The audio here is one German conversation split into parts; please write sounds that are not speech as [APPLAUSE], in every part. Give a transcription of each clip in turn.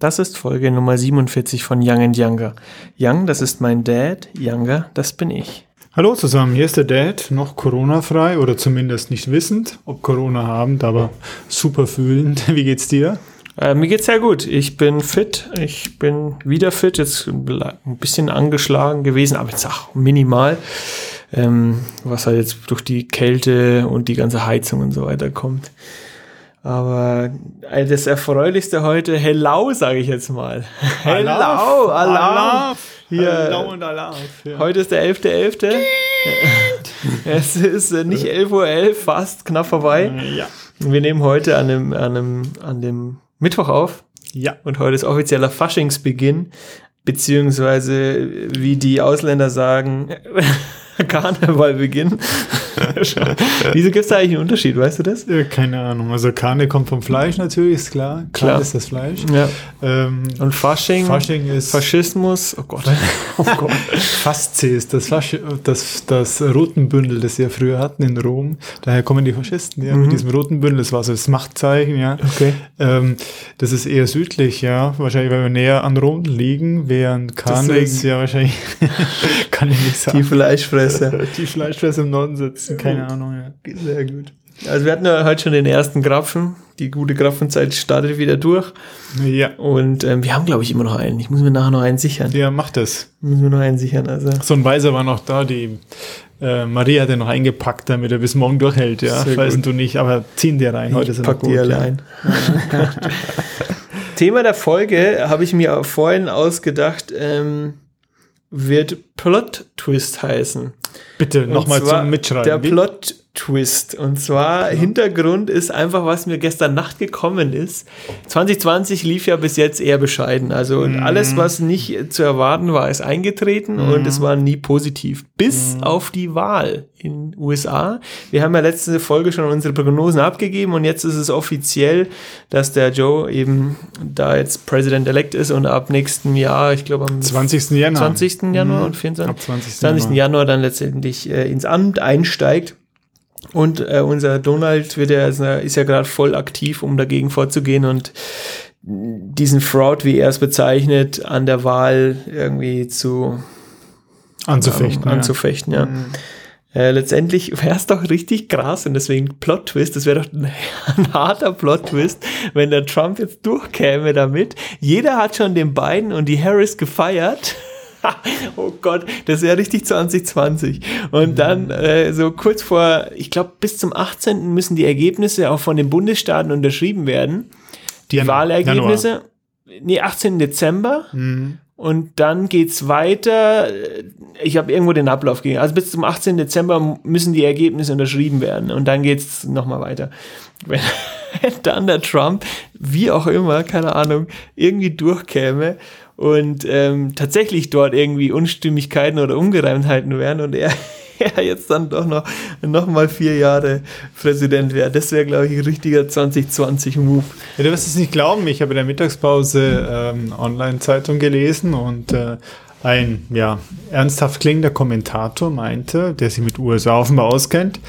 Das ist Folge Nummer 47 von Young and Younger. Young, das ist mein Dad, Younger, das bin ich. Hallo zusammen, hier ist der Dad, noch Corona-frei oder zumindest nicht wissend, ob Corona habend, aber super fühlend. [LAUGHS] Wie geht's dir? Äh, mir geht's sehr gut. Ich bin fit. Ich bin wieder fit. Jetzt ein bisschen angeschlagen gewesen, aber jetzt auch minimal. Ähm, was halt jetzt durch die Kälte und die ganze Heizung und so weiter kommt. Aber äh, das Erfreulichste heute, hello, sage ich jetzt mal. [LAUGHS] hello, Alarm. Hier, hello und Alarm. Ja. Heute ist der 11.11. .11. [LAUGHS] es ist äh, nicht 11.11 Uhr, .11, fast knapp vorbei. Ja. Wir nehmen heute an dem, an dem, an dem Mittwoch auf. Ja. Und heute ist offizieller Faschingsbeginn, beziehungsweise wie die Ausländer sagen, [LAUGHS] Karneval beginnen. [LAUGHS] Wieso gibt es da eigentlich einen Unterschied, weißt du das? Ja, keine Ahnung. Also Karne kommt vom Fleisch natürlich, ist klar. Klar. Karne ist das Fleisch. Ja. Ähm, Und Fasching, Fasching ist Faschismus, oh Gott. [LAUGHS] oh Gott. Faszi ist das, Fasch das, das Rotenbündel, das wir früher hatten in Rom. Daher kommen die Faschisten, ja, Mhm. mit diesem roten Bündel. Das war so das Machtzeichen, ja. Okay. Ähm, das ist eher südlich, ja. Wahrscheinlich, weil wir näher an Rom liegen, während Karne ist ja wahrscheinlich, kann ich nicht Die sagen. Fleischfresser. [LAUGHS] Die Fleischfresser im Norden sitzen, keine Ahnung, ja. Sehr gut. Also wir hatten ja heute schon den ersten Grapfen. Die gute Grapfenzeit startet wieder durch. Ja. Und ähm, wir haben, glaube ich, immer noch einen. Ich muss mir nachher noch einen sichern. Ja, macht das. Müssen wir noch einen sichern. Also So ein Weiser war noch da, die äh, Maria hat er noch eingepackt, damit er bis morgen durchhält, ja. Sehr Weißt gut. du nicht, aber ziehen dir rein. Heute ich sind pack wir die gut, alle ja. ein. [LAUGHS] Thema der Folge habe ich mir vorhin ausgedacht, ähm, wird Plot Twist heißen. Bitte nochmal zum Mitschreiben. Der Plot Twist. Und zwar Hintergrund ist einfach, was mir gestern Nacht gekommen ist. 2020 lief ja bis jetzt eher bescheiden. Also und Mhm. alles, was nicht zu erwarten war, ist eingetreten und es war nie positiv. Bis Mhm. auf die Wahl in USA. Wir haben ja letzte Folge schon unsere Prognosen abgegeben und jetzt ist es offiziell, dass der Joe eben da jetzt President-elect ist und ab nächsten Jahr, ich glaube am 20. Januar. 20. Januar Mhm. und 24. Ab 20. 20. Januar dann letztendlich äh, ins Amt einsteigt. Und äh, unser Donald wird ja, ist ja- ja gerade voll aktiv, um dagegen vorzugehen und diesen Fraud, wie er es bezeichnet, an der Wahl irgendwie zu Anzufechten. ähm, anzufechten ja. Mhm. Äh, letztendlich wäre es doch richtig krass und deswegen Plot-Twist, das wäre doch ein, [LAUGHS] ein harter Plot-Twist, wenn der Trump jetzt durchkäme damit. Jeder hat schon den Biden und die Harris gefeiert. [LAUGHS] oh Gott, das wäre richtig 2020. Und dann äh, so kurz vor, ich glaube bis zum 18. müssen die Ergebnisse auch von den Bundesstaaten unterschrieben werden. Die Januar. Wahlergebnisse, nee, 18. Dezember. Mhm. Und dann geht's weiter. Ich habe irgendwo den Ablauf gegeben. Also bis zum 18. Dezember müssen die Ergebnisse unterschrieben werden. Und dann geht's noch nochmal weiter. [LAUGHS] Wenn dann der Trump, wie auch immer, keine Ahnung, irgendwie durchkäme und ähm, tatsächlich dort irgendwie Unstimmigkeiten oder Ungereimtheiten wären und er, [LAUGHS] er jetzt dann doch noch, noch mal vier Jahre Präsident wäre. Das wäre, glaube ich, ein richtiger 2020-Move. Ja, du wirst es nicht glauben, ich habe in der Mittagspause ähm, Online-Zeitung gelesen und äh, ein ja, ernsthaft klingender Kommentator meinte, der sich mit USA offenbar auskennt,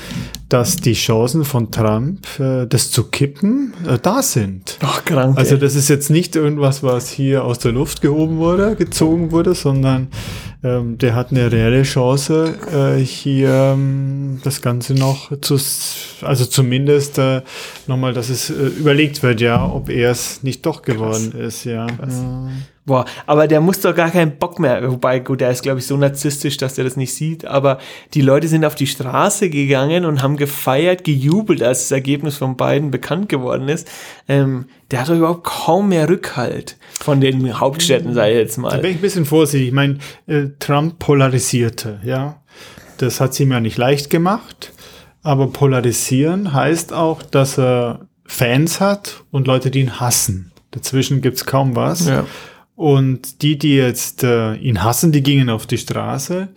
dass die Chancen von Trump, äh, das zu kippen, äh, da sind. Doch, krank. Also das ist jetzt nicht irgendwas, was hier aus der Luft gehoben wurde, gezogen wurde, sondern ähm, der hat eine reelle Chance, äh, hier ähm, das Ganze noch zu, also zumindest äh, nochmal, dass es äh, überlegt wird, ja, ob er es nicht doch geworden ist, ja. ja. Boah, aber der muss doch gar keinen Bock mehr. Wobei, gut, der ist, glaube ich, so narzisstisch, dass der das nicht sieht. Aber die Leute sind auf die Straße gegangen und haben gefeiert, gejubelt, als das Ergebnis von beiden bekannt geworden ist. Ähm, der hat doch überhaupt kaum mehr Rückhalt von den Hauptstädten, sei jetzt Da mal. bin ich ein bisschen vorsichtig. Ich meine, äh, Trump polarisierte, ja. Das hat es ihm ja nicht leicht gemacht. Aber polarisieren heißt auch, dass er Fans hat und Leute, die ihn hassen. Dazwischen gibt's kaum was. Ja. Und die, die jetzt äh, ihn hassen, die gingen auf die Straße.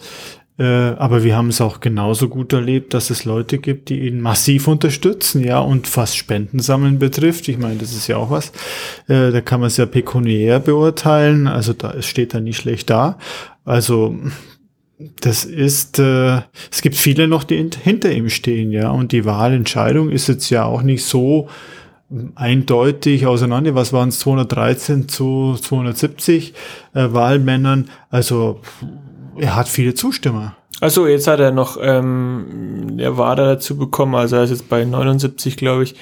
Äh, aber wir haben es auch genauso gut erlebt, dass es Leute gibt, die ihn massiv unterstützen, ja, und was Spendensammeln betrifft. Ich meine, das ist ja auch was. Äh, da kann man es ja pekuniär beurteilen. Also da es steht da nicht schlecht da. Also das ist, äh, es gibt viele noch, die hint- hinter ihm stehen, ja. Und die Wahlentscheidung ist jetzt ja auch nicht so eindeutig auseinander. Was waren es? 213 zu 270 äh, Wahlmännern. Also er hat viele Zustimmer. Also jetzt hat er noch, ähm, er war da dazu bekommen, also er ist jetzt bei 79, glaube ich.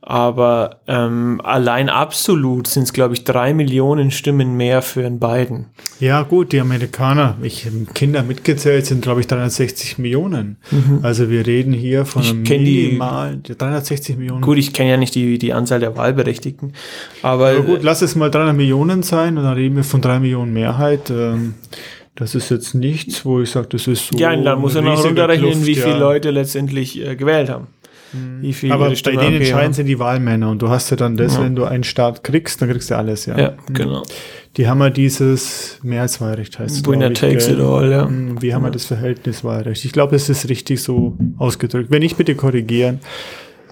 Aber ähm, allein absolut sind es, glaube ich, drei Millionen Stimmen mehr für den beiden. Ja, gut, die Amerikaner, ich Kinder mitgezählt, sind, glaube ich, 360 Millionen. Mhm. Also wir reden hier von ich minimal, die, 360 Millionen. Gut, ich kenne ja nicht die, die Anzahl der Wahlberechtigten. Aber, aber gut, lass es mal 300 Millionen sein und dann reden wir von drei Millionen Mehrheit. Ähm, das ist jetzt nichts, wo ich sage, das ist so. Ja, dann muss er noch runterrechnen, Kluft, wie viele ja. Leute letztendlich äh, gewählt haben. Mhm. Wie viel Aber bei denen entscheiden sind die Wahlmänner und du hast ja dann das, ja. wenn du einen Staat kriegst, dann kriegst du alles, ja. Ja, genau. Die haben ja dieses Mehrheitswahlrecht heißt Winner takes it all, ja. Mhm, wie haben wir das Verhältniswahlrecht? Ich glaube, es ist richtig so ausgedrückt. Wenn ich bitte korrigieren,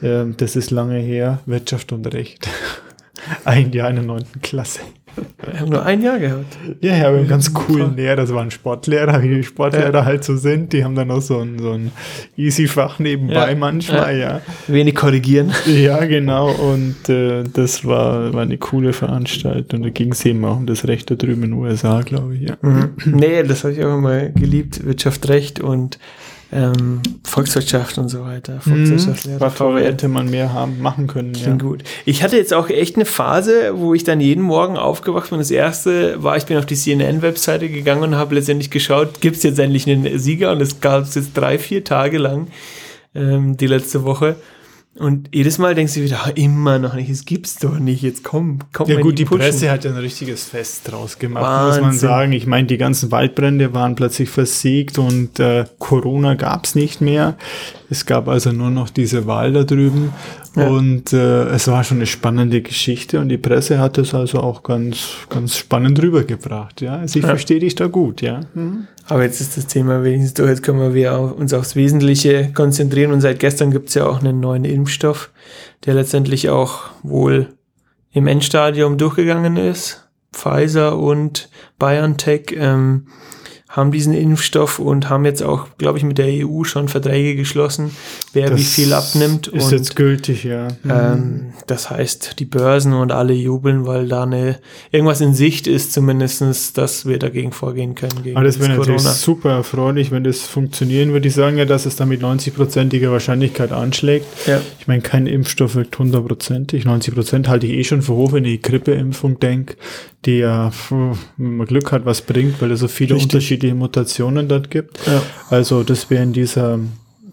äh, das ist lange her, Wirtschaft und Recht. [LAUGHS] Ein Jahr in der neunten Klasse. Wir haben nur ein Jahr gehabt. Ja, ja, wir haben einen ganz coolen Lehrer, das waren Sportlehrer, wie die Sportlehrer ja. halt so sind. Die haben dann noch so ein, so ein easy Fach nebenbei ja. manchmal, ja. ja. Wenig korrigieren. Ja, genau. Und äh, das war, war eine coole Veranstaltung. Da ging es eben auch um das Recht da drüben in den USA, glaube ich, ja. Mhm. Nee, das habe ich auch immer geliebt, Wirtschaft, Recht und ähm, Volkswirtschaft und so weiter. Volkswirtschaftslehre. Was toll, hätte man mehr haben, machen können. Klingt ja. gut. Ich hatte jetzt auch echt eine Phase, wo ich dann jeden Morgen aufgewacht bin. Das erste war, ich bin auf die CNN-Webseite gegangen und habe letztendlich geschaut, gibt es jetzt endlich einen Sieger? Und es gab es jetzt drei, vier Tage lang, ähm, die letzte Woche. Und jedes Mal denkst du wieder, ah, immer noch nicht, es gibt's doch nicht, jetzt komm, komm. Ja gut, die, die Presse hat ja ein richtiges Fest draus gemacht, Wahnsinn. muss man sagen. Ich meine, die ganzen Waldbrände waren plötzlich versiegt und äh, Corona gab's nicht mehr. Es gab also nur noch diese Wahl da drüben ja. und äh, es war schon eine spannende Geschichte und die Presse hat es also auch ganz, ganz spannend rübergebracht. Ja, also ich ja. verstehe dich da gut, ja. Mhm. Aber jetzt ist das Thema wenigstens durch, jetzt können wir uns aufs Wesentliche konzentrieren und seit gestern gibt es ja auch einen neuen Impfstoff, der letztendlich auch wohl im Endstadium durchgegangen ist. Pfizer und BioNTech ähm, haben diesen Impfstoff und haben jetzt auch, glaube ich, mit der EU schon Verträge geschlossen, wer das wie viel abnimmt. Ist und, jetzt gültig, ja. Ähm, mhm. das heißt, die Börsen und alle jubeln, weil da eine irgendwas in Sicht ist, zumindestens, dass wir dagegen vorgehen können. Gegen Aber das wäre natürlich super erfreulich, wenn das funktionieren würde. Die sagen ja, dass es da mit 90-prozentiger Wahrscheinlichkeit anschlägt. Ja. Ich meine, kein Impfstoff wirkt hundertprozentig. 90 Prozent halte ich eh schon für hoch, wenn ich die Grippeimpfung denke die ja, wenn man Glück hat, was bringt, weil es so viele Richtig. unterschiedliche Mutationen dort gibt. Ja. Also das wäre in dieser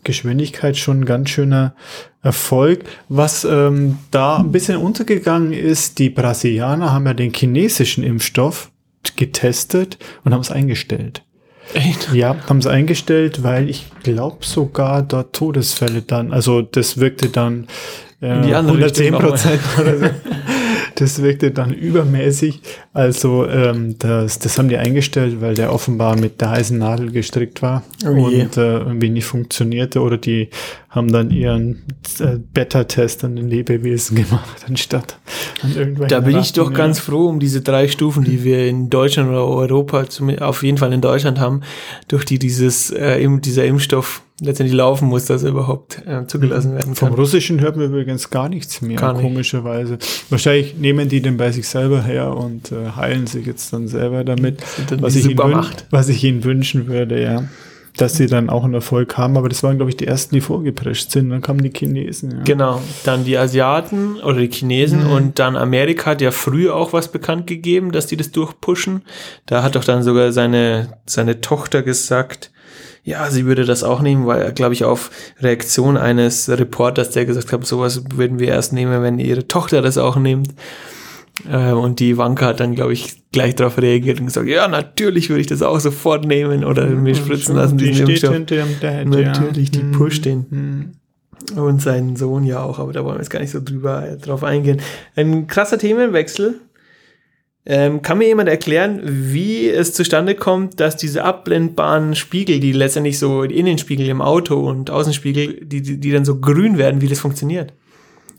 Geschwindigkeit schon ein ganz schöner Erfolg. Was ähm, da ein bisschen untergegangen ist, die Brasilianer haben ja den chinesischen Impfstoff getestet und haben es eingestellt. Echt? Ja, haben es eingestellt, weil ich glaube sogar dort Todesfälle dann, also das wirkte dann äh, 110 Prozent oder so. [LAUGHS] das wirkte dann übermäßig. Also ähm, das, das haben die eingestellt, weil der offenbar mit der heißen Nadel gestrickt war oh und äh, irgendwie nicht funktionierte. Oder die haben dann ihren äh, Beta-Test an den Lebewesen [LAUGHS] gemacht, anstatt an irgendwelchen Da bin Ratten, ich doch ja. ganz froh um diese drei Stufen, die wir in Deutschland oder Europa, auf jeden Fall in Deutschland haben, durch die dieses, äh, dieser Impfstoff letztendlich laufen muss, dass er überhaupt äh, zugelassen mhm. werden kann. Vom Russischen hört man übrigens gar nichts mehr, gar nicht. komischerweise. Wahrscheinlich nehmen die den bei sich selber her und äh, heilen sich jetzt dann selber damit, dann was, ich ihnen was ich ihnen wünschen würde, ja. Dass sie dann auch einen Erfolg haben, aber das waren, glaube ich, die ersten, die vorgeprescht sind. Dann kamen die Chinesen. Ja. Genau, dann die Asiaten oder die Chinesen mhm. und dann Amerika hat ja früher auch was bekannt gegeben, dass die das durchpushen. Da hat doch dann sogar seine, seine Tochter gesagt, ja, sie würde das auch nehmen, weil, glaube ich, auf Reaktion eines Reporters, der gesagt hat, sowas würden wir erst nehmen, wenn ihre Tochter das auch nimmt. Äh, und die Wanka hat dann, glaube ich, gleich darauf reagiert und gesagt, ja, natürlich würde ich das auch sofort nehmen oder mir spritzen lassen. Die steht hinter dem Dad, Natürlich, ja. die pusht den. Mhm. Und seinen Sohn ja auch, aber da wollen wir jetzt gar nicht so drüber äh, drauf eingehen. Ein krasser Themenwechsel. Ähm, kann mir jemand erklären, wie es zustande kommt, dass diese abblendbaren Spiegel, die letztendlich so Innenspiegel im Auto und Außenspiegel, die, die, die dann so grün werden, wie das funktioniert?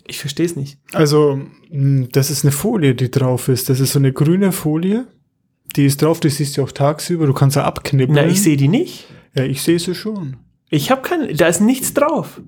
Ich verstehe es nicht. Also, hm, das ist eine Folie, die drauf ist. Das ist so eine grüne Folie. Die ist drauf, die siehst du auch tagsüber. Du kannst sie abknippeln. Na, ich sehe die nicht. Ja, ich sehe sie schon. Ich habe keine, da ist nichts drauf.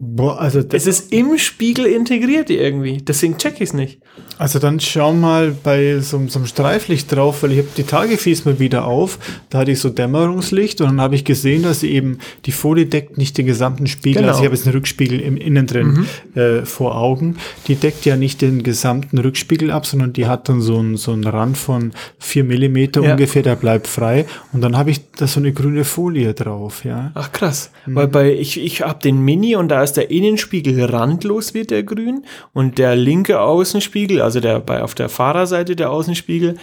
Boah, also Es ist im Spiegel integriert irgendwie. Deswegen check ich es nicht. Also dann schau mal bei so, so einem Streiflicht drauf, weil ich habe die Tage fies mal wieder auf. Da hatte ich so Dämmerungslicht und dann habe ich gesehen, dass sie eben die Folie deckt nicht den gesamten Spiegel. Genau. Also ich habe jetzt einen Rückspiegel im Innen drin äh, vor Augen. Die deckt ja nicht den gesamten Rückspiegel ab, sondern die hat dann so einen so einen Rand von vier Millimeter Ja. ungefähr, der bleibt frei. Und dann habe ich da so eine grüne Folie drauf, ja. Ach krass. Weil bei ich, ich habe den Mini und da ist der Innenspiegel randlos wird der grün und der linke Außenspiegel, also der bei auf der Fahrerseite der Außenspiegel,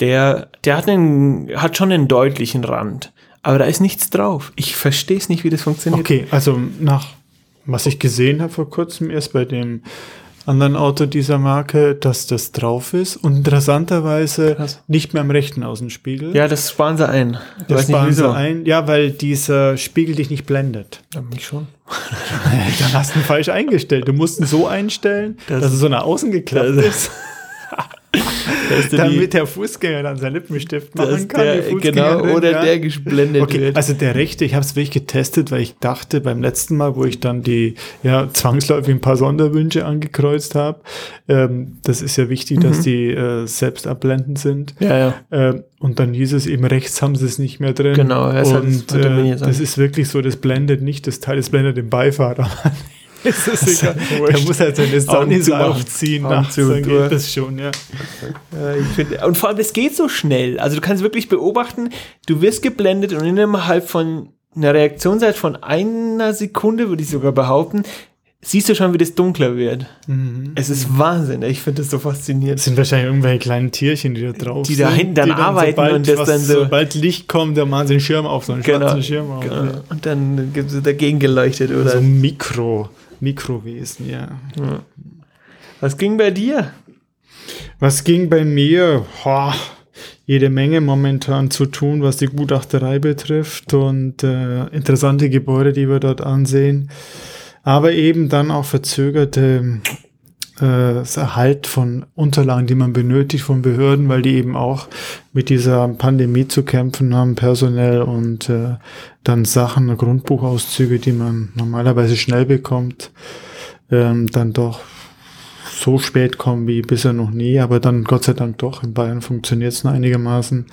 der der hat einen hat schon einen deutlichen Rand, aber da ist nichts drauf. Ich verstehe es nicht, wie das funktioniert. Okay, also nach was ich gesehen habe vor kurzem erst bei dem anderen Auto dieser Marke, dass das drauf ist und interessanterweise Krass. nicht mehr am rechten Außenspiegel. Ja, das sparen sie ein. Ich das nicht sparen wieso. sie ein. Ja, weil dieser Spiegel dich nicht blendet. Ja, mich schon. [LAUGHS] Dann hast du ihn falsch eingestellt. Du musst ihn so einstellen, Das- dass es so nach außen geklappt ist, Da ist der, die, damit der Fußgänger dann seinen Lippenstift machen dass kann. der genau oder ja. der geblendet Okay, wird. also der rechte, ich habe es wirklich getestet, weil ich dachte beim letzten Mal, wo ich dann die ja zwangsläufig ein paar Sonderwünsche angekreuzt habe, ähm, das ist ja wichtig, dass Mhm. die äh, selbst abblendend sind. ja, ja. Äh, und dann hieß es eben, rechts haben sie es nicht mehr drin. Genau, er und äh, sein. das ist wirklich so, das blendet nicht das Teil, das blendet den Beifahrer. [LAUGHS] [LAUGHS] ist das egal. wurscht. Der muss halt seine zumachen. aufziehen nachts, dann geht das schon, ja. Ja, ich find, und vor allem, es geht so schnell. Also du kannst wirklich beobachten, du wirst geblendet und innerhalb von einer Reaktionszeit von einer Sekunde, würde ich sogar behaupten, siehst du schon, wie das dunkler wird. Es ist Wahnsinn. Ich finde das so faszinierend. Das sind wahrscheinlich irgendwelche kleinen Tierchen, die da drauf Die sind. da hinten dann arbeiten sobald und das was, dann so- Sobald Licht kommt, dann machen sie einen Schirm auf, so einen Genau. schwarzen Schirm auf. Genau. Ja. Und dann gibt es dagegen geleuchtet, oder? So Mikro, Mikrowesen, ja. Was ging bei dir? Was ging bei mir? Boah, jede Menge momentan zu tun, was die Gutachterei betrifft und äh, interessante Gebäude, die wir dort ansehen. Aber eben dann auch verzögerte das Erhalt von Unterlagen, die man benötigt von Behörden, weil die eben auch mit dieser Pandemie zu kämpfen haben, personell und äh, dann Sachen, Grundbuchauszüge, die man normalerweise schnell bekommt, ähm, dann doch so spät kommen wie bisher noch nie, aber dann Gott sei Dank doch. In Bayern funktioniert es noch einigermaßen.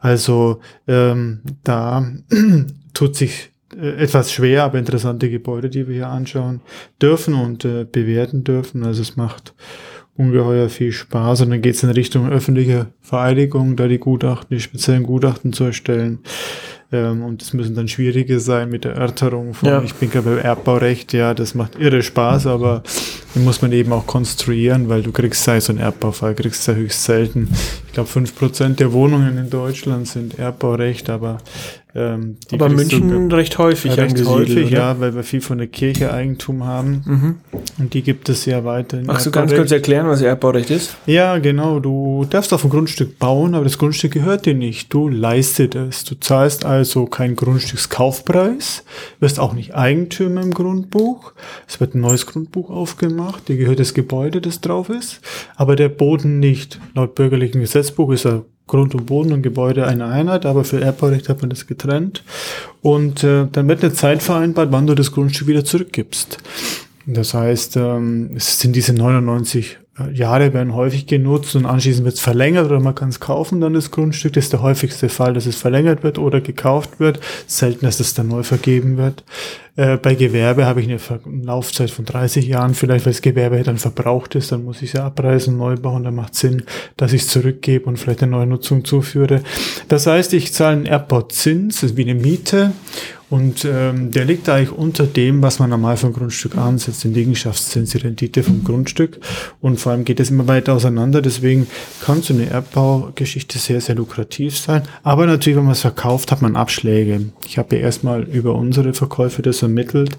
Also ähm, da [CLEARS THROAT] tut sich äh, etwas schwer, aber interessante Gebäude, die wir hier anschauen dürfen und äh, bewerten dürfen. Also es macht ungeheuer viel Spaß und dann geht es in Richtung öffentliche Vereidigung, da die Gutachten, die speziellen Gutachten zu erstellen. Ähm, und es müssen dann schwierige sein mit der Erörterung von, Ja. ich bin gerade beim Erbbaurecht, ja, das macht irre Spaß, aber den muss man eben auch konstruieren, weil du kriegst sei so ein Erbbaufall, kriegst ja höchst selten. Ich glaube, 5% der Wohnungen in Deutschland sind Erbbaurecht, aber ähm, die Aber München recht häufig ja, recht häufig, oder? ja, weil wir viel von der Kirche Eigentum haben Mhm. und die gibt es ja weiterhin. Magst du ganz kurz erklären, was Erbbaurecht ist? Ja, genau. Du darfst auf ein Grundstück bauen, aber das Grundstück gehört dir nicht. Du leistest es. Du zahlst also keinen Grundstückskaufpreis, wirst auch nicht Eigentümer im Grundbuch. Es wird ein neues Grundbuch aufgemacht. Dir gehört das Gebäude, das drauf ist, aber der Boden nicht. Laut bürgerlichen Gesetzbuch ist er Grund und Boden und Gebäude eine Einheit, aber für Erbbaurecht hat man das getrennt. Und äh, dann wird eine Zeit vereinbart, wann du das Grundstück wieder zurückgibst. Das heißt, ähm, es sind diese 99 Jahre werden häufig genutzt und anschließend wird es verlängert oder man kann es kaufen, dann das Grundstück. Das ist der häufigste Fall, dass es verlängert wird oder gekauft wird. Selten, dass es dann neu vergeben wird. Äh, bei Gewerbe habe ich eine Ver Laufzeit von 30 Jahren, vielleicht weil das Gewerbe dann verbraucht ist, dann muss ich es ja abreißen, neu bauen, dann macht Sinn, dass ich es zurückgebe und vielleicht eine neue Nutzung zuführe. Das heißt, ich zahle einen das ist wie eine Miete und ähm, der liegt eigentlich unter dem, was man normal ein Grundstück ansetzt, den Liegenschaftszins, die Rendite vom Grundstück. Und vor allem geht es immer weiter auseinander. Deswegen kann so eine Erbbaugeschichte sehr, sehr lukrativ sein. Aber natürlich, wenn man es verkauft, hat man Abschläge. Ich habe ja erstmal über unsere Verkäufe das ermittelt,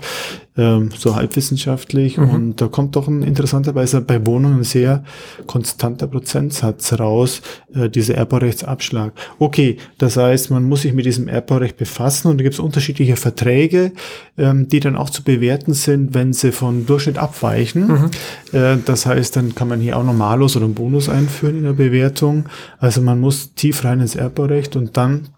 ähm, so halbwissenschaftlich. Und da kommt doch ein interessanterweise bei Wohnungen sehr konstanter Prozentsatz raus, äh, dieser Erbbaurechtsabschlag. Okay, das heißt, man muss sich mit diesem Erbbaurecht befassen und da gibt es unterschiedliche Verträge, ähm, die dann auch zu bewerten sind, wenn sie von Durchschnitt abweichen. Äh, das heißt, dann kann man hier auch Normalos oder einen Bonus einführen in der Bewertung. Also man muss tief rein ins Erbbaurecht und dann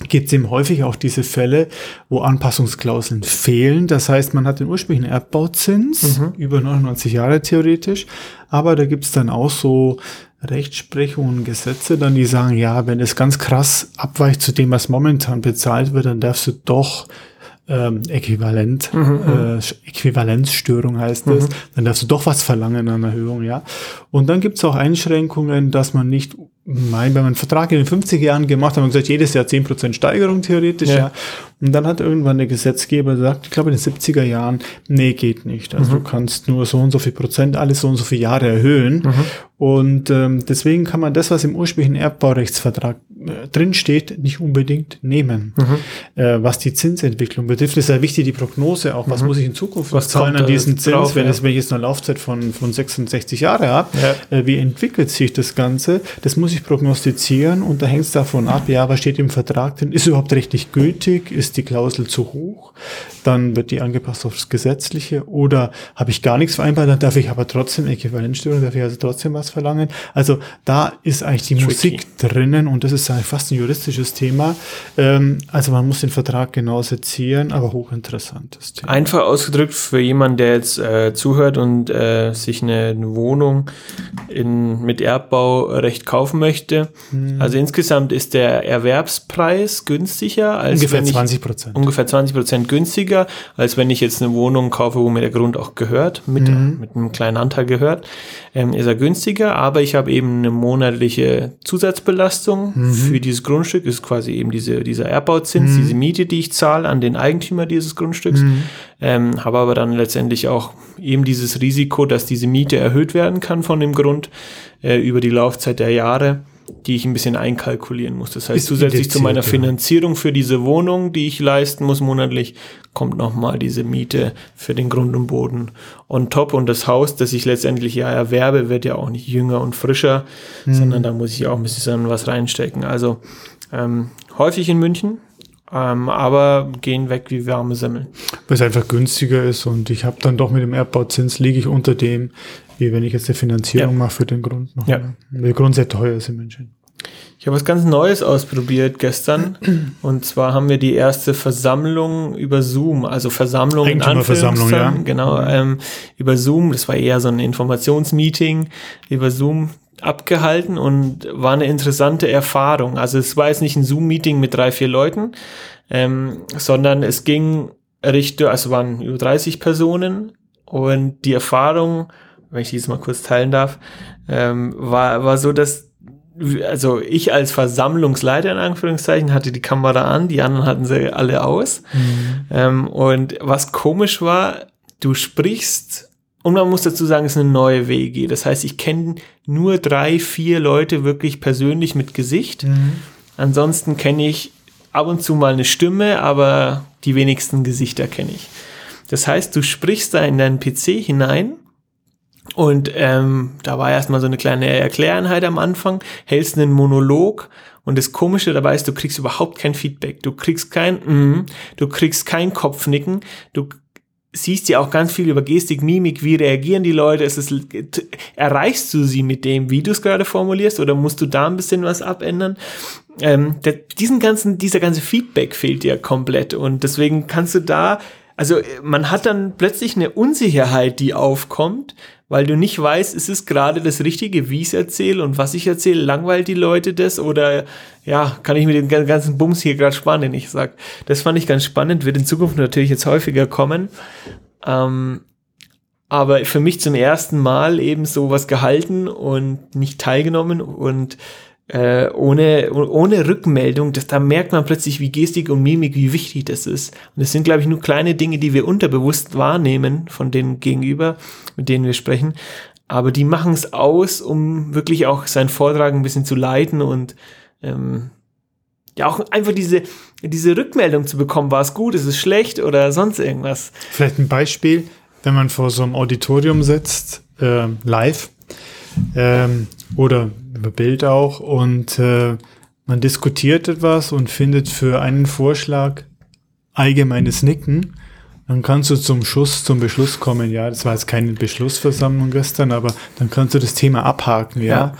gibt es eben häufig auch diese Fälle, wo Anpassungsklauseln fehlen. Das heißt, man hat den ursprünglichen Erdbauzins mhm. über 99 Jahre theoretisch, aber da gibt es dann auch so Rechtsprechungen Gesetze, dann die sagen, ja, wenn es ganz krass abweicht zu dem, was momentan bezahlt wird, dann darfst du doch ähm, Äquivalent, mhm, mhm. äh, Äquivalenzstörung heißt es, mhm. dann darfst du doch was verlangen an Erhöhung, ja. Und dann gibt es auch Einschränkungen, dass man nicht mein, wenn man einen Vertrag in den 50er Jahren gemacht hat, haben wir gesagt, jedes Jahr 10% Steigerung theoretisch, ja. ja. Und dann hat irgendwann der Gesetzgeber gesagt, ich glaube in den 70er Jahren, nee, geht nicht. Also mhm. du kannst nur so und so viel Prozent, alles so und so viele Jahre erhöhen. Mhm. Und ähm, deswegen kann man das, was im ursprünglichen Erbbaurechtsvertrag drin steht, nicht unbedingt nehmen. Mhm. Äh, was die Zinsentwicklung betrifft, ist ja wichtig die Prognose auch. Was mhm. muss ich in Zukunft was zahlen an diesen Zins, drauf, wenn, ja. es, wenn ich jetzt eine Laufzeit von, von 66 Jahre habe? Ja. Äh, wie entwickelt sich das Ganze? Das muss ich prognostizieren und da hängt es davon ab, ja, was steht im Vertrag denn? Ist überhaupt rechtlich gültig? Ist die Klausel zu hoch? Dann wird die angepasst aufs Gesetzliche oder habe ich gar nichts vereinbart, dann darf ich aber trotzdem Äquivalenzstörung, darf ich also trotzdem was verlangen. Also da ist eigentlich die Tricky. Musik drinnen und das ist eigentlich fast ein juristisches Thema. Ähm, also man muss den Vertrag genau sezieren, aber hochinteressantes Thema. Einfach ausgedrückt für jemanden, der jetzt äh, zuhört und äh, sich eine, eine Wohnung in, mit Erbbaurecht kaufen möchte. Hm. Also insgesamt ist der Erwerbspreis günstiger als ungefähr wenn ich, 20 Prozent. Ungefähr 20 Prozent günstiger, als wenn ich jetzt eine Wohnung kaufe, wo mir der Grund auch gehört, mit, mhm. mit einem kleinen Anteil gehört. Ähm, ist er günstiger, aber ich habe eben eine monatliche Zusatzbelastung mhm. Für dieses Grundstück, ist quasi eben diese, dieser Erbauzins, mhm. diese Miete, die ich zahle an den Eigentümer dieses Grundstücks. Mhm. Ähm, habe aber dann letztendlich auch eben dieses Risiko, dass diese Miete erhöht werden kann von dem Grund äh, über die Laufzeit der Jahre die ich ein bisschen einkalkulieren muss. Das heißt, ist zusätzlich zu meiner Finanzierung für diese Wohnung, die ich leisten muss monatlich, kommt nochmal diese Miete für den Grund und Boden on top. Und das Haus, das ich letztendlich ja erwerbe, wird ja auch nicht jünger und frischer, mhm. sondern da muss ich auch ein bisschen was reinstecken. Also ähm, häufig in München, ähm, aber gehen weg wie warme Semmeln. Weil es einfach günstiger ist und ich habe dann doch mit dem Erdbauzins liege ich unter dem, wie wenn ich jetzt eine Finanzierung ja. mache für den Grund noch. Ja. Ne? Der Grund sehr teuer ist in München. Ich habe was ganz Neues ausprobiert gestern. [CLEARS THROAT] Und zwar haben wir die erste Versammlung über Zoom, also Versammlung in Versammlung, ja. Genau, ähm, über Zoom. Das war eher so ein Informationsmeeting über Zoom abgehalten und war eine interessante Erfahrung. Also es war jetzt nicht ein Zoom-Meeting mit drei, vier Leuten, ähm, sondern es ging Richtung, also waren über 30 Personen und die Erfahrung wenn ich dies mal kurz teilen darf, ähm, war, war so, dass also ich als Versammlungsleiter in Anführungszeichen hatte die Kamera an, die anderen hatten sie alle aus. Mhm. Ähm, und was komisch war, du sprichst und man muss dazu sagen, es ist eine neue WG. Das heißt, ich kenne nur drei, vier Leute wirklich persönlich mit Gesicht. Mhm. Ansonsten kenne ich ab und zu mal eine Stimme, aber die wenigsten Gesichter kenne ich. Das heißt, du sprichst da in deinen PC hinein und ähm, da war erstmal so eine kleine Erkläreinheit am Anfang, hältst einen Monolog und das Komische dabei ist, du kriegst überhaupt kein Feedback. Du kriegst kein, mm, du kriegst kein Kopfnicken, du siehst ja auch ganz viel über Gestik, Mimik, wie reagieren die Leute. Es ist, erreichst du sie mit dem, wie du es gerade formulierst, oder musst du da ein bisschen was abändern? Ähm, der, diesen ganzen, dieser ganze Feedback fehlt dir komplett und deswegen kannst du da also man hat dann plötzlich eine Unsicherheit, die aufkommt, weil du nicht weißt, ist es gerade das Richtige, wie ich es erzähle und was ich erzähle, langweilt die Leute das oder ja, kann ich mit dem ganzen Bums hier gerade spannen, ich sag. Das fand ich ganz spannend, wird in Zukunft natürlich jetzt häufiger kommen. Ähm, aber für mich zum ersten Mal eben sowas gehalten und nicht teilgenommen und äh, ohne, ohne Rückmeldung, das, da merkt man plötzlich, wie Gestik und Mimik, wie wichtig das ist. Und das sind, glaube ich, nur kleine Dinge, die wir unterbewusst wahrnehmen von den Gegenüber, mit denen wir sprechen. Aber die machen es aus, um wirklich auch seinen Vortrag ein bisschen zu leiten und ähm, ja auch einfach diese, diese Rückmeldung zu bekommen, war es gut, ist es schlecht oder sonst irgendwas. Vielleicht ein Beispiel, wenn man vor so einem Auditorium sitzt, äh, live, ähm, oder über Bild auch und äh, man diskutiert etwas und findet für einen Vorschlag allgemeines Nicken, dann kannst du zum Schuss, zum Beschluss kommen. Ja, das war jetzt keine Beschlussversammlung gestern, aber dann kannst du das Thema abhaken. Ja,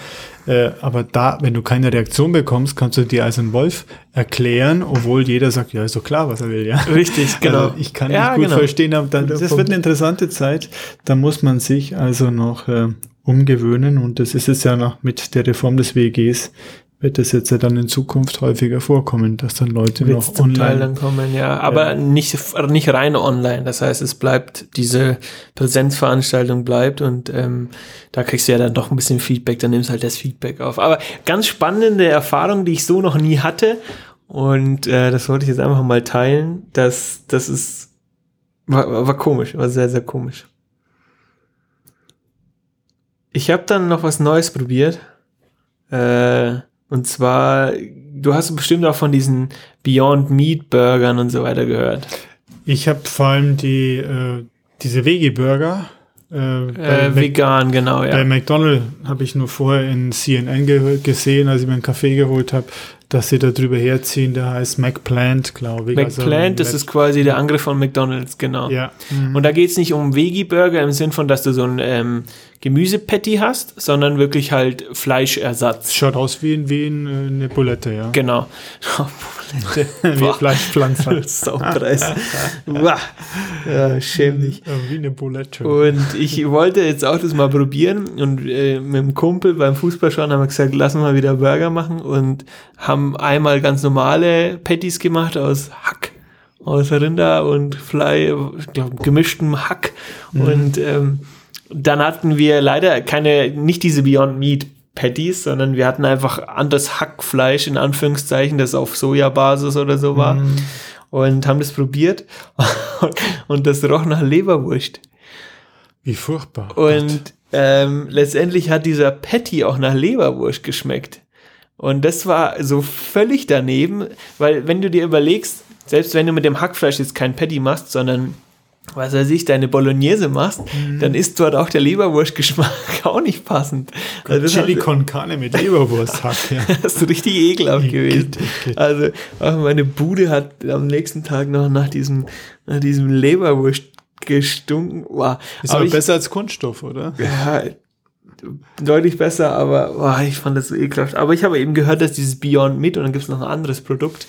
Äh, aber da, wenn du keine Reaktion bekommst, kannst du dir als ein Wolf erklären, obwohl jeder sagt, ja, ist doch klar, was er will, ja. Richtig, genau. Also ich kann Ja, nicht gut genau. verstehen, aber dann, das wird eine interessante Zeit. Da muss man sich also noch äh, umgewöhnen und das ist es ja noch mit der Reform des WGs wird es jetzt ja dann in Zukunft häufiger vorkommen, dass dann Leute Wird's noch zum Teil online dann kommen, ja. Aber nicht, nicht rein online. Das heißt, es bleibt, diese Präsenzveranstaltung bleibt und ähm, da kriegst du ja dann doch ein bisschen Feedback, dann nimmst halt das Feedback auf. Aber ganz spannende Erfahrung, die ich so noch nie hatte. Und äh, das wollte ich jetzt einfach mal teilen. Das, das ist war, war komisch, war sehr, sehr komisch. Ich habe dann noch was Neues probiert. Äh, und zwar, du hast bestimmt auch von diesen Beyond Meat Burgern und so weiter gehört. Ich habe vor allem die äh, diese Veggie-Burger. Äh, bei Äh, Mac- vegan, genau, Bei ja. McDonald's habe ich nur vorher in CNN ge gesehen, als ich mir einen Kaffee geholt habe, dass sie da drüber herziehen. Der heißt McPlant, glaube ich. Also McPlant, das Mac- ist quasi der Angriff von McDonalds, genau. Ja. Mhm. Und da geht es nicht um Veggie-Burger im Sinn von, dass du so ein ähm, Gemüsepatty hast, sondern wirklich halt Fleischersatz. Schaut aus wie, ein, wie äh, eine Bulette, ja. Genau. [LAUGHS] [LAUGHS] wie Boah. Fleischpflanzer. [LAUGHS] Saupreis. Ja, schäm dich. Wie eine Bulette. Und ich wollte jetzt auch das mal probieren und äh, mit dem Kumpel beim Fußballschauen haben wir gesagt, lass mal wieder Burger machen und haben einmal ganz normale Patties gemacht aus Hack, aus Rinder und glaube gemischtem Hack und ähm, dann hatten wir leider keine, nicht diese Beyond Meat Patties, sondern wir hatten einfach anderes Hackfleisch in Anführungszeichen, das auf Sojabasis oder so war und haben das probiert [LAUGHS] und das roch nach Leberwurst. Wie furchtbar. Und ähm, letztendlich hat dieser Patty auch nach Leberwurst geschmeckt. Und das war so völlig daneben, weil wenn du dir überlegst, selbst wenn du mit dem Hackfleisch jetzt kein Patty machst, sondern was weiß ich, deine Bolognese machst, Mhm. dann ist dort auch der Leberwurstgeschmack [LAUGHS] auch nicht passend. Also Chili hat- con carne mit Leberwursthack. [LAUGHS] Ja. das ist richtig ekelhaft [LAUGHS] gewesen. Also meine Bude hat am nächsten Tag noch nach diesem, nach diesem Leberwurst gestunken. Wow. Ist Aber aber ich- besser als Kunststoff, oder? ja, deutlich besser, aber boah, ich fand das so ekelhaft. Aber ich habe eben gehört, dass dieses Beyond Meat und dann gibt es noch ein anderes Produkt,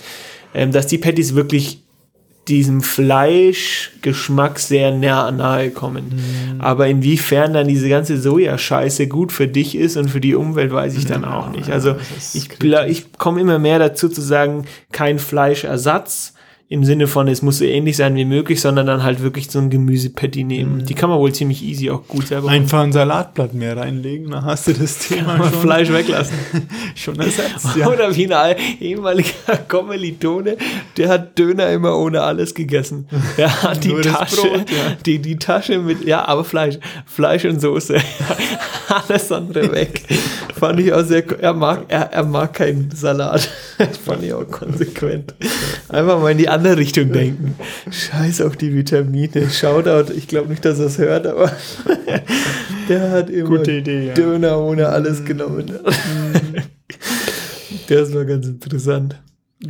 ähm, dass die Patties wirklich diesem Fleischgeschmack sehr nah, nahe kommen. Aber inwiefern dann diese ganze Sojascheiße gut für dich ist und für die Umwelt, weiß ich dann auch nicht. Also ich, ich komme immer mehr dazu zu sagen, kein Fleischersatz im Sinne von, es muss so ähnlich sein wie möglich, sondern dann halt wirklich so ein Gemüsepatty nehmen. Die kann man wohl ziemlich easy auch gut selber machen. Einfach ein Salatblatt mehr reinlegen, dann hast du das [LAUGHS] Thema schon, Fleisch weglassen. [LAUGHS] schon ersetzt. Ja. Oder wie ein al- ehemaliger [LAUGHS] Kommilitone, der hat Döner immer ohne alles gegessen. Er hat die Tasche, Brot, ja. die, die Tasche mit, ja, aber Fleisch, Fleisch und Soße. alles andere weg. Fand ich auch sehr, er mag, er, er mag keinen Salat. Fand ich auch konsequent. Einfach mal in die andere Richtung denken. Scheiß auf die Vitamine. Shoutout, ich glaube nicht, dass er es hört, aber [LAUGHS] der hat immer Idee, ja. Döner ohne alles genommen. [LAUGHS] Das war ganz interessant.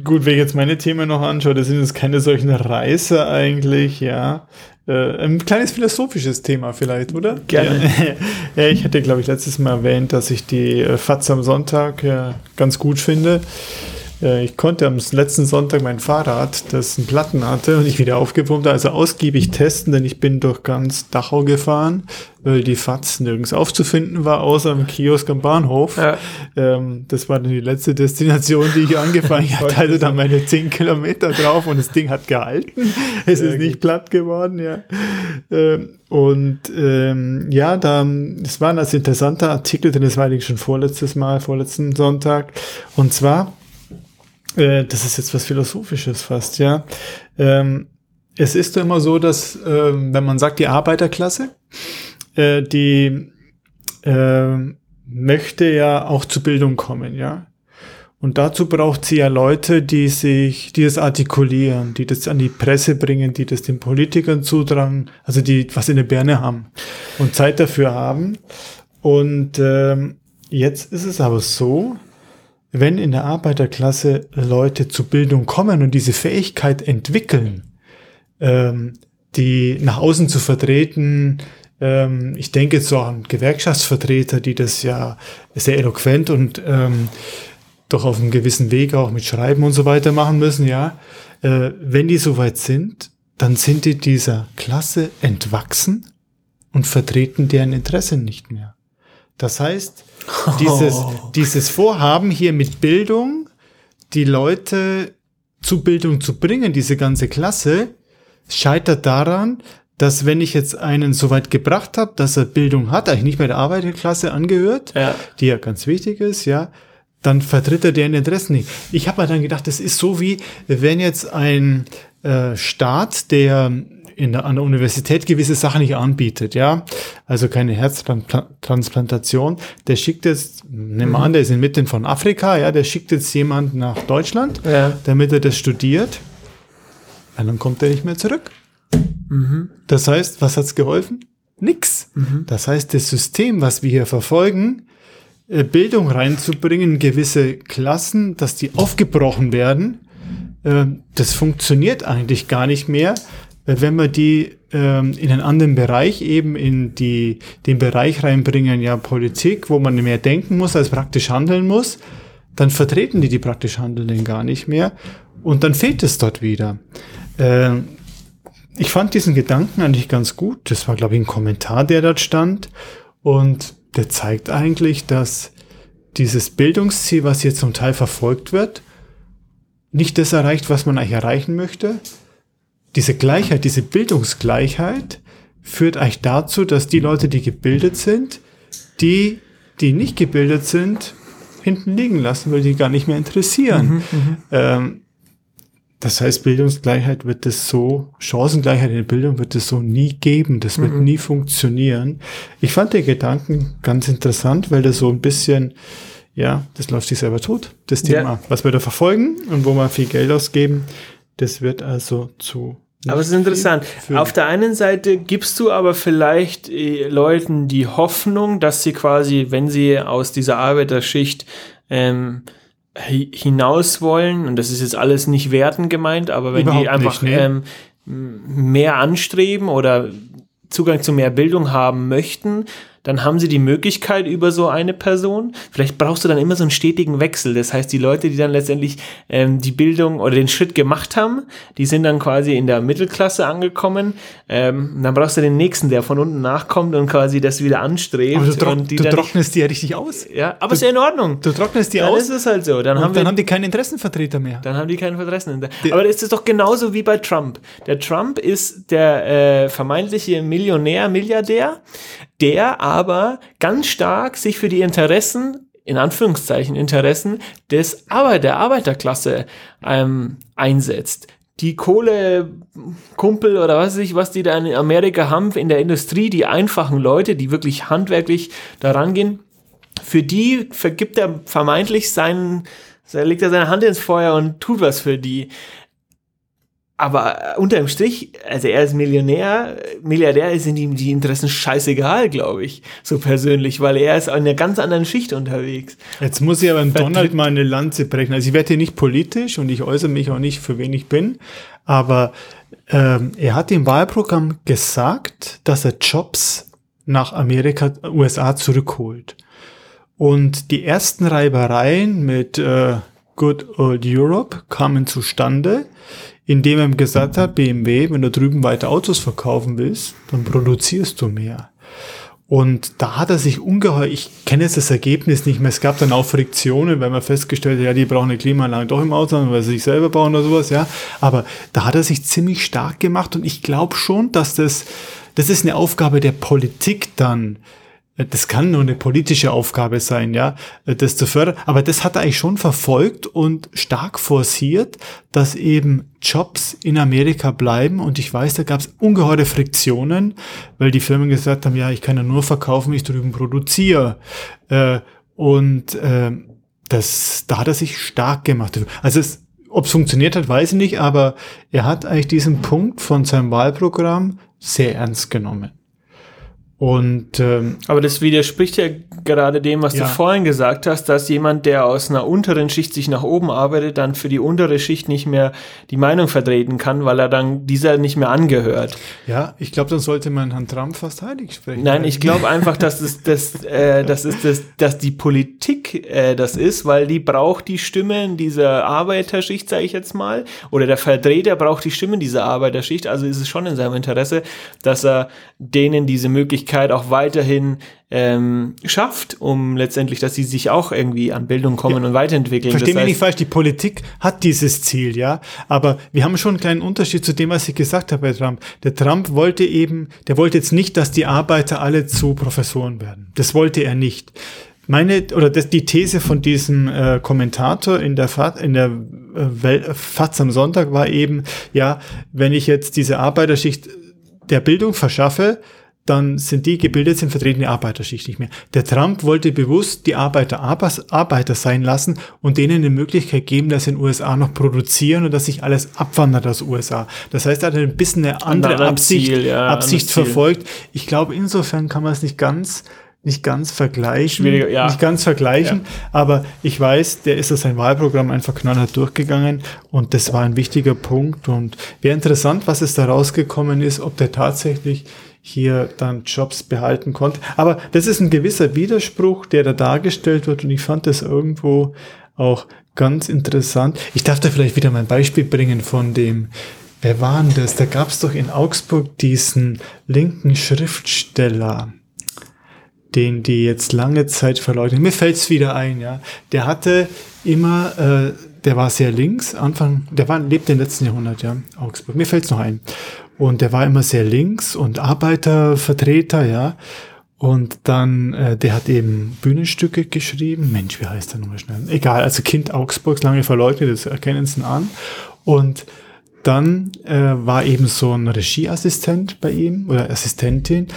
Gut, wenn ich jetzt meine Themen noch anschaue, das sind jetzt keine solchen Reißer eigentlich, ja. Äh, ein kleines philosophisches Thema vielleicht, oder? Gerne. Ja, [LAUGHS] ja ich hatte, glaube ich, letztes Mal erwähnt, dass ich die äh, FATS am Sonntag ja, ganz gut finde. Äh, Ich konnte am letzten Sonntag mein Fahrrad, das einen Platten hatte und ich wieder aufgepumpt, habe, also ausgiebig testen, denn ich bin durch ganz Dachau gefahren, weil die FATS nirgends aufzufinden war, außer im Kiosk am Bahnhof. Ja. Ähm, das war dann die letzte Destination, die ich [LAUGHS] angefangen habe. Ich hatte dann meine 10 Kilometer drauf und das Ding hat gehalten. [LAUGHS] Es ist nicht platt geworden, ja. Ähm, und ähm, ja, da, es war ein interessanter Artikel, denn es war eigentlich schon vorletztes Mal, vorletzten Sonntag. Und zwar, äh, das ist jetzt was Philosophisches fast, ja. Ähm, es ist immer so, dass, ähm, wenn man sagt, die Arbeiterklasse, äh, die äh, möchte ja auch zu Bildung kommen, ja. Und dazu braucht sie ja Leute, die sich, die das artikulieren, die das an die Presse bringen, die das den Politikern zutragen, also die was in der Birne haben und Zeit dafür haben. Und ähm, jetzt ist es aber so, wenn in der Arbeiterklasse Leute zu Bildung kommen und diese Fähigkeit entwickeln, ähm, die nach außen zu vertreten, Ähm, ich denke jetzt so an Gewerkschaftsvertreter, die das ja sehr eloquent und ähm, doch auf einem gewissen Weg auch mit Schreiben und so weiter machen müssen, ja. Äh, wenn die soweit sind, dann sind die dieser Klasse entwachsen und vertreten deren Interesse nicht mehr. Das heißt, dieses, [LAUGHS] oh. dieses Vorhaben hier mit Bildung, die Leute zu Bildung zu bringen, diese ganze Klasse, scheitert daran, dass wenn ich jetzt einen so weit gebracht habe, dass er Bildung hat, eigentlich nicht bei der Arbeiterklasse angehört, ja. die ja ganz wichtig ist, ja, dann vertritt er deren Interessen nicht. Ich habe mir dann gedacht, das ist so wie, wenn jetzt ein äh, Staat, der in der, an der Universität gewisse Sachen nicht anbietet, ja, also keine Herztransplantation, der schickt jetzt, nehmen wir mhm. an, der ist inmitten von Afrika, ja, der schickt jetzt jemand nach Deutschland, ja. damit er das studiert, und dann kommt er nicht mehr zurück. Mhm. Das heißt, was hat's geholfen? Nix. Mhm. Das heißt, das System, was wir hier verfolgen, äh, Bildung reinzubringen, gewisse Klassen, dass die aufgebrochen werden, äh, das funktioniert eigentlich gar nicht mehr, wenn wir die ähm, in einen anderen Bereich eben in die, den Bereich reinbringen, ja, Politik, wo man mehr denken muss als praktisch handeln muss, dann vertreten die die praktisch Handelnden gar nicht mehr und dann fehlt es dort wieder. Ich fand diesen Gedanken eigentlich ganz gut. Das war, glaube ich, ein Kommentar, der dort stand. Und der zeigt eigentlich, dass dieses Bildungsziel, was hier zum Teil verfolgt wird, nicht das erreicht, was man eigentlich erreichen möchte. Diese Gleichheit, diese Bildungsgleichheit führt eigentlich dazu, dass die Leute, die gebildet sind, die, die nicht gebildet sind, hinten liegen lassen, weil die gar nicht mehr interessieren. Mhm, mhm. ähm, das heißt, Bildungsgleichheit wird es so, Chancengleichheit in der Bildung wird es so nie geben. Das wird mhm. nie funktionieren. Ich fand den Gedanken ganz interessant, weil das so ein bisschen, ja, das läuft sich selber tot. Das Thema, ja. was wir da verfolgen und wo wir viel Geld ausgeben, das wird also zu aber es ist interessant. Auf der einen Seite gibst du aber vielleicht äh, Leuten die Hoffnung, dass sie quasi, wenn sie aus dieser Arbeiterschicht ähm, hinaus wollen, und das ist jetzt alles nicht werten gemeint, aber wenn Überhaupt die einfach nicht, nee. ähm, mehr anstreben oder Zugang zu mehr Bildung haben möchten, dann haben sie die Möglichkeit über so eine Person. Vielleicht brauchst du dann immer so einen stetigen Wechsel. Das heißt, die Leute, die dann letztendlich ähm, die Bildung oder den Schritt gemacht haben, die sind dann quasi in der Mittelklasse angekommen. Ähm, dann brauchst du den nächsten, der von unten nachkommt und quasi das wieder anstrebt. Aber du, tro du trocknest die ja richtig aus. Ja, aber du, ist ja in Ordnung. Du trocknest die dann aus. Dann ist es halt so. Dann, haben, dann wir, haben die keinen Interessenvertreter mehr. Dann haben die keinen Interessen. Aber das ist doch genauso wie bei Trump. Der Trump ist der äh, vermeintliche Millionär, Milliardär, der aber ganz stark sich für die Interessen, in Anführungszeichen Interessen, des Arbeit der Arbeiterklasse ähm, einsetzt. Die Kohlekumpel oder was weiß ich, was die da in Amerika haben in der Industrie, die einfachen Leute, die wirklich handwerklich daran gehen, für die vergibt er vermeintlich seinen, legt er seine Hand ins Feuer und tut was für die aber äh, unter dem Strich, also er ist Millionär, Milliardär sind ihm die Interessen scheißegal, glaube ich, so persönlich, weil er ist in einer ganz anderen Schicht unterwegs. Jetzt muss ich aber im Donald mal eine Lanze brechen. Also ich werde hier nicht politisch und ich äußere mich auch nicht, für wen ich bin, aber ähm, er hat im Wahlprogramm gesagt, dass er Jobs nach Amerika, USA zurückholt. Und die ersten Reibereien mit äh, Good Old Europe kamen zustande, indem er gesagt hat, BMW, wenn du drüben weiter Autos verkaufen willst, dann produzierst du mehr. Und da hat er sich ungeheuer, ich kenne jetzt das Ergebnis nicht mehr, es gab dann auch Friktionen, weil man festgestellt hat, ja, die brauchen eine Klimaanlage doch im Auto, weil sie sich selber bauen oder sowas, ja. Aber da hat er sich ziemlich stark gemacht und ich glaube schon, dass das, das ist eine Aufgabe der Politik dann, das kann nur eine politische Aufgabe sein, ja, das zu fördern. Aber das hat er eigentlich schon verfolgt und stark forciert, dass eben Jobs in Amerika bleiben. Und ich weiß, da gab es ungeheure Friktionen, weil die Firmen gesagt haben, ja, ich kann ja nur verkaufen, ich drüben produziere. Äh, und äh, das, da hat er sich stark gemacht. Also es, ob es funktioniert hat, weiß ich nicht, aber er hat eigentlich diesen Punkt von seinem Wahlprogramm sehr ernst genommen. Und ähm, Aber das widerspricht ja gerade dem, was Ja. du vorhin gesagt hast, dass jemand, der aus einer unteren Schicht sich nach oben arbeitet, dann für die untere Schicht nicht mehr die Meinung vertreten kann, weil er dann dieser nicht mehr angehört. ja, ich glaube, dann sollte man Herrn Trump fast heilig sprechen. Nein, ich glaube einfach, dass es das, äh, das ist das, dass die Politik äh, das ist, weil die braucht die Stimmen dieser Arbeiterschicht, sage ich jetzt mal, oder der Vertreter braucht die Stimmen dieser Arbeiterschicht. Also ist es schon in seinem Interesse, dass er denen diese Möglichkeit auch weiterhin ähm, schafft, um letztendlich, dass sie sich auch irgendwie an Bildung kommen und weiterentwickeln. Versteh Das mich nicht falsch, die Politik hat dieses Ziel, ja. Aber wir haben schon einen kleinen Unterschied zu dem, was ich gesagt habe bei Trump. Der Trump wollte eben, der wollte jetzt nicht, dass die Arbeiter alle zu Professoren werden. Das wollte er nicht. Meine, oder das, die These von diesem äh, Kommentator in der, Fat, in der äh, FAZ am Sonntag war eben, ja, wenn ich jetzt diese Arbeiterschicht der Bildung verschaffe, dann sind die gebildet, sind vertreten die Arbeiterschicht nicht mehr. Der Trump wollte bewusst die Arbeiter Arbeiter sein lassen und denen eine Möglichkeit geben, dass sie in den USA noch produzieren und dass sich alles abwandert aus USA. Das heißt, er hat ein bisschen eine andere anderen Absicht, Ziel, ja, Absicht verfolgt. Ich glaube, insofern kann man es nicht ganz nicht ganz vergleichen, ja. nicht ganz vergleichen, aber ich weiß, der ist aus sein Wahlprogramm einfach knallhart durchgegangen und das war ein wichtiger Punkt und wäre interessant, was es da rausgekommen ist, ob der tatsächlich hier dann Jobs behalten konnte. Aber das ist ein gewisser Widerspruch, der da dargestellt wird und ich fand das irgendwo auch ganz interessant. Ich darf da vielleicht wieder mein Beispiel bringen von dem, wer war denn das? Da gab es doch in Augsburg diesen linken Schriftsteller den die jetzt lange Zeit verleugnen. Mir fällt's wieder ein, ja. Der hatte immer, äh, der war sehr links, Anfang, der war, lebte im letzten Jahrhundert, ja, Augsburg. Mir fällt's noch ein. Und der war immer sehr links und Arbeitervertreter, ja. Und dann, äh, der hat eben Bühnenstücke geschrieben. Mensch, wie heißt der nochmal schnell? Egal, also Kind Augsburgs, lange verleugnet, das erkennen sie an. Und dann äh, war eben so ein Regieassistent bei ihm oder Assistentin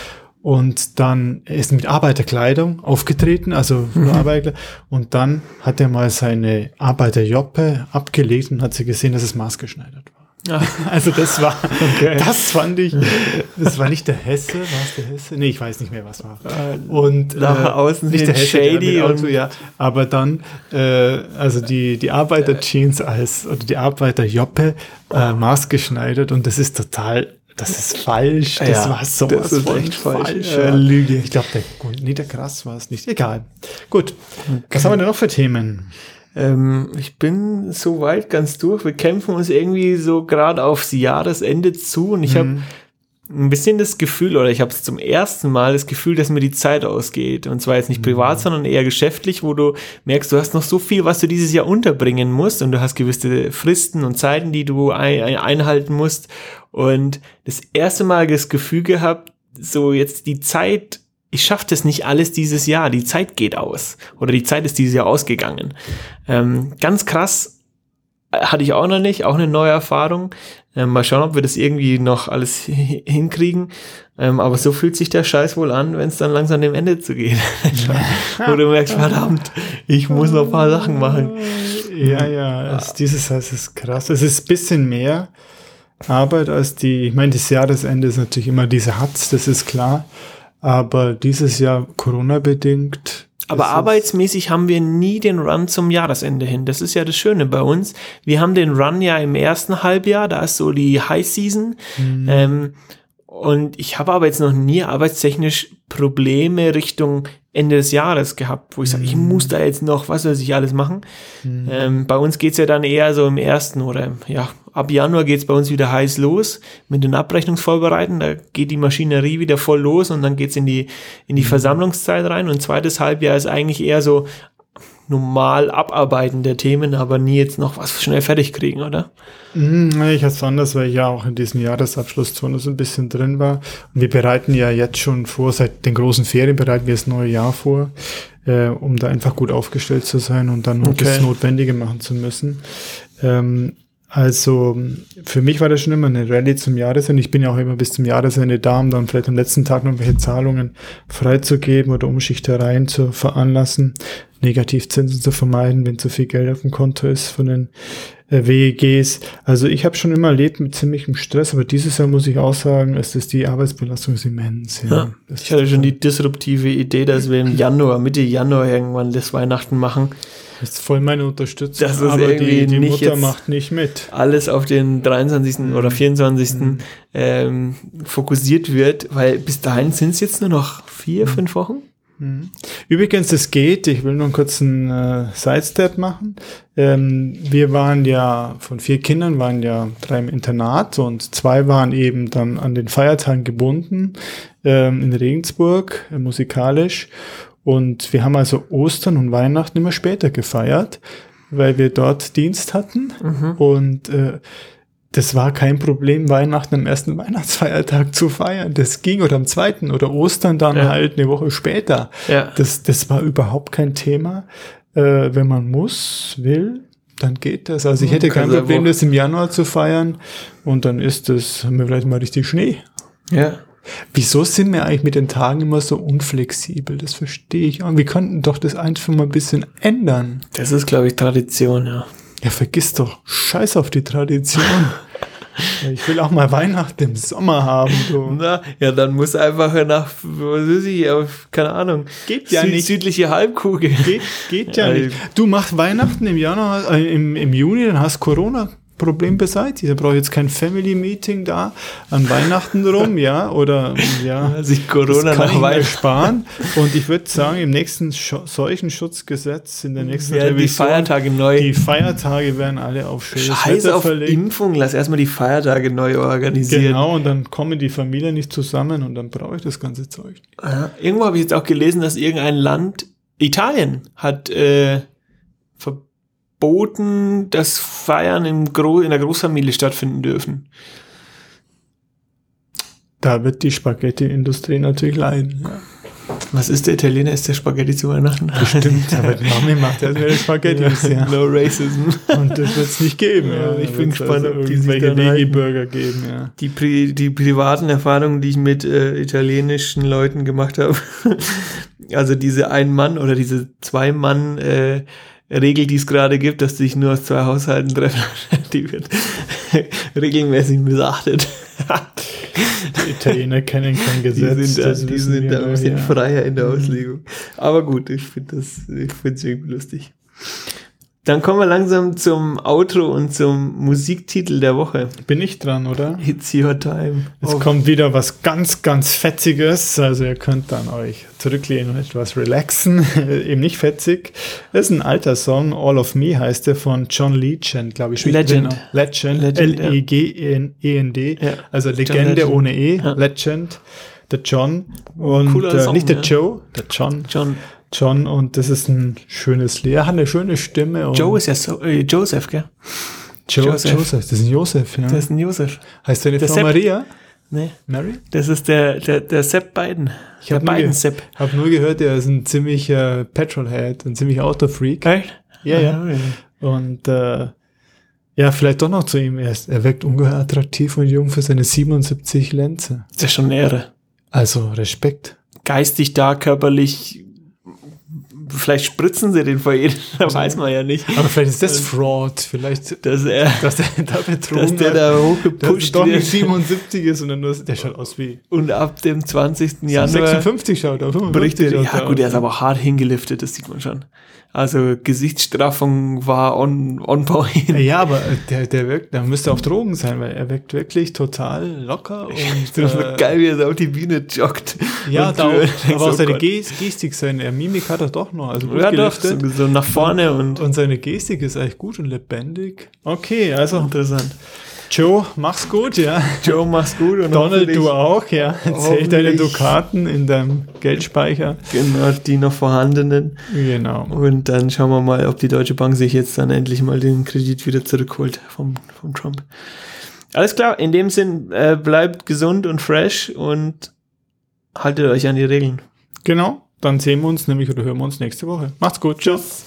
und dann er ist mit Arbeiterkleidung aufgetreten, also nur Arbeiterkleidung. Und dann hat er mal seine Arbeiterjoppe abgelegt und hat sie gesehen, dass es maßgeschneidert war. [LAUGHS] Also das war, Okay. das fand ich, das war nicht der Hesse, war es der Hesse? Nee, ich weiß nicht mehr, was war. Äh, Und nach außen hin shady der Auto, und- ja. Aber dann, äh, also die, die Arbeiterjeans als, oder die Arbeiterjoppe äh, maßgeschneidert und das ist total, das ist falsch. Das Ja, war sowas das ist von echt falsch, ja. Lüge. Ich glaube, der, nee, der Krass war es nicht. Egal. Gut. Was haben wir denn noch für Themen? Ähm, ich bin soweit ganz durch. Wir kämpfen uns irgendwie so gerade aufs Jahresende zu und ich Mhm. habe ein bisschen das Gefühl, oder ich habe es zum ersten Mal das Gefühl, dass mir die Zeit ausgeht. Und zwar jetzt nicht privat, sondern eher geschäftlich, wo du merkst, du hast noch so viel, was du dieses Jahr unterbringen musst und du hast gewisse Fristen und Zeiten, die du ein, ein, einhalten musst. Und das erste Mal das Gefühl gehabt, so jetzt die Zeit, ich schaffe das nicht alles dieses Jahr, die Zeit geht aus. Oder die Zeit ist dieses Jahr ausgegangen. Ähm, ganz krass äh, hatte ich auch noch nicht, auch eine neue Erfahrung. Ähm, mal schauen, ob wir das irgendwie noch alles hi- [LAUGHS] hinkriegen. Ähm, aber so fühlt sich der Scheiß wohl an, wenn es dann langsam dem Ende zu geht. [LAUGHS] Wo du merkst, verdammt, ich muss noch ein paar Sachen machen. Ja, ja, es, dieses es ist krass. Es ist ein bisschen mehr Arbeit als die, ich meine, das Jahresende ist natürlich immer diese Hatz, das ist klar. Aber dieses Jahr Corona-bedingt. Aber arbeitsmäßig haben wir nie den Run zum Jahresende hin. Das ist ja das Schöne bei uns. Wir haben den Run ja im ersten Halbjahr, da ist so die High Season. Ähm, und ich habe aber jetzt noch nie arbeitstechnisch Probleme Richtung Ende des Jahres gehabt, wo ich sage, ich muss da jetzt noch, was weiß ich alles machen. Ähm, bei uns geht's ja dann eher so im ersten oder ja, ab Januar geht's bei uns wieder heiß los mit den Abrechnungsvorbereiten. Da geht die Maschinerie wieder voll los und dann geht's in die, in die Versammlungszeit rein. Und zweites Halbjahr ist eigentlich eher so normal abarbeiten der Themen, aber nie jetzt noch was schnell fertig kriegen, oder? Hm, nee, ich hatte es anders, weil ich ja auch in diesem Jahresabschlusszone so ein bisschen drin war. Und wir bereiten ja jetzt schon vor, seit den großen Ferien bereiten wir das neue Jahr vor, äh, um da einfach gut aufgestellt zu sein und dann Okay. das Notwendige machen zu müssen. Ähm, also für mich war das schon immer eine Rallye zum Jahresende. Ich bin ja auch immer bis zum Jahresende da, um dann vielleicht am letzten Tag noch welche Zahlungen freizugeben oder Umschichtereien zu veranlassen. Negativzinsen zu vermeiden, wenn zu viel Geld auf dem Konto ist von den äh, WEGs. Also ich habe schon immer erlebt mit ziemlichem Stress, aber dieses Jahr muss ich auch sagen, ist es die Arbeitsbelastung ist immens. Ja. Ja, ich hatte schon die disruptive Idee, dass wir im Januar, Mitte Januar irgendwann das Weihnachten machen. Das ist voll meine Unterstützung. Das ist aber irgendwie die, die nicht Mutter macht nicht mit. alles auf den 23. oder 24. Ähm, fokussiert wird, weil bis dahin sind es jetzt nur noch vier, fünf Wochen. Übrigens, es geht, ich will nur einen kurzen äh, Sidestep machen. Ähm, wir waren ja, von vier Kindern waren ja drei im Internat und zwei waren eben dann an den Feiertagen gebunden ähm, in Regensburg, äh, musikalisch. Und wir haben also Ostern und Weihnachten immer später gefeiert, weil wir dort Dienst hatten. Und äh, das war kein Problem, Weihnachten am ersten Weihnachtsfeiertag zu feiern. Das ging oder am zweiten oder Ostern dann Ja. halt eine Woche später. Ja. Das, das war überhaupt kein Thema. Äh, wenn man muss, will, dann geht das. Also ich hätte kein Problem, das im Januar zu feiern. Und dann ist das, haben wir vielleicht mal richtig Schnee. Ja. Wieso sind wir eigentlich mit den Tagen immer so unflexibel? Das verstehe ich. auch. Wir könnten doch das einfach mal ein bisschen ändern. Das ist, glaube ich, Tradition, ja. Ja, vergiss doch. Scheiß auf die Tradition. [LAUGHS] Ich will auch mal Weihnachten im Sommer haben. So. Na, ja, dann muss einfach nach, was weiß ich, auf, keine Ahnung, Geht ja nicht. südliche Halbkugel. Geht, geht ja Ja, [LAUGHS] nicht. Du machst Weihnachten im Januar, äh, im, im Juni, dann hast Corona. Problem beseitigt. Da brauche ich jetzt kein Family Meeting da an Weihnachten rum, ja, oder ja. [LAUGHS] Sich Corona nach Weihnachten. sparen. Und ich würde sagen, im nächsten Scho Seuchenschutzgesetz, in der nächsten die Revision, Feiertage neu. die Feiertage werden alle auf schönes Scheiß Wetter auf verlegt. Impfung, lass erstmal die Feiertage neu organisieren. Genau, und dann kommen die Familien nicht zusammen und dann brauche ich das ganze Zeug. Ja, irgendwo habe ich jetzt auch gelesen, dass irgendein Land, Italien, hat äh, verboten, dass Feiern im Gro in der Großfamilie stattfinden dürfen. Da wird die Spaghetti-Industrie natürlich leiden. Ja. Was ist der Italiener? Ist der Spaghetti zu Weihnachten? Stimmt, aber die Mami macht ja nur Spaghettis, ja. No Racism. Und das wird es nicht geben. Ja, ich bin gespannt, ob die sich dann. Veggie-Burger geben, ja. Die, pri die privaten Erfahrungen, die ich mit äh, italienischen Leuten gemacht habe, [LAUGHS] also diese Ein-Mann- oder diese Zwei-Mann- äh, Regel, die es gerade gibt, dass sich nur aus zwei Haushalten treffen, [LAUGHS] die wird [LAUGHS] regelmäßig missachtet. Die Italiener kennen kein Die Gesetz. sind, da, die sind da ein bisschen ja. freier in der Auslegung. Aber gut, ich finde das, ich finde es irgendwie lustig. Dann kommen wir langsam zum Outro und zum Musiktitel der Woche. Bin ich dran, oder? It's your time. Jetzt Oh, kommt wieder was ganz, ganz Fetziges. Also ihr könnt dann euch zurücklehnen und etwas relaxen. [LAUGHS] Eben nicht fetzig. Das ist ein alter Song. All of Me heißt der von John Legend, glaube ich. Legend. Legend. Legend, ja. L-E-G-E-N-D. Ja. Also Legende Legend. ohne E. Ja. Legend. Der John. Und Cooler äh, Song, nicht der ja. Joe, der John. John. John. Und das ist ein schönes Lied. Er hat eine schöne Stimme. Und Joe ist ja so, äh, Joseph, gell? Joe, Joseph. Joseph. Das ist ein Joseph, ja. Das ist ein Joseph. heißt deine der Frau Sepp. Maria? Nee, Mary? das ist der, der, der Sepp Biden. Ich der hab nur Biden Sepp. Hab nur gehört, er ist ein ziemlicher Petrolhead, ein ziemlicher Autofreak. Echt? Ja, ja. Ah, Und äh, ja, vielleicht doch noch zu ihm. Er, ist, er wirkt ungeheuer attraktiv und jung für seine 77 Lenze. Das ist schon eine Ehre. Also Respekt. Geistig da, körperlich. Vielleicht spritzen sie den vor jedem, [LAUGHS] da weiß man ja nicht. Aber vielleicht ist das Fraud. Vielleicht, Dass er, dass der da betrogen dass der da dass er hochgepusht nicht wird 77 ist, sondern nur, der schaut aus wie und ab dem 20. Januar 56 schaut er. 55 berichtet. schaut Ja, er gut, er aus. ist aber hart hingeliftet, das sieht man schon. Also Gesichtsstraffung war on, on point. Ja, aber der, der wirkt, der müsste auf Drogen sein, weil er wirkt wirklich total locker [LAUGHS] und äh, geil, wie er so auf die Bühne joggt. Ja, Und da, denkst, aber auch oh seine Gott. Ges- Gestik, seine Mimik hat er doch noch. Also gut Ja, doch, so, so nach vorne und Und seine Gestik ist eigentlich gut und lebendig. Okay, also interessant. Joe, mach's gut, ja. Joe, mach's gut und Donald, du auch, ja. Erzähl deine Dukaten in deinem Geldspeicher. Genau, die noch vorhandenen. Genau. Und dann schauen wir mal, ob die Deutsche Bank sich jetzt dann endlich mal den Kredit wieder zurückholt vom, vom Trump. Alles klar, in dem Sinn, äh, bleibt gesund und fresh und haltet euch an die Regeln. Genau. Dann sehen wir uns nämlich oder hören wir uns nächste Woche. Macht's gut. Tschüss.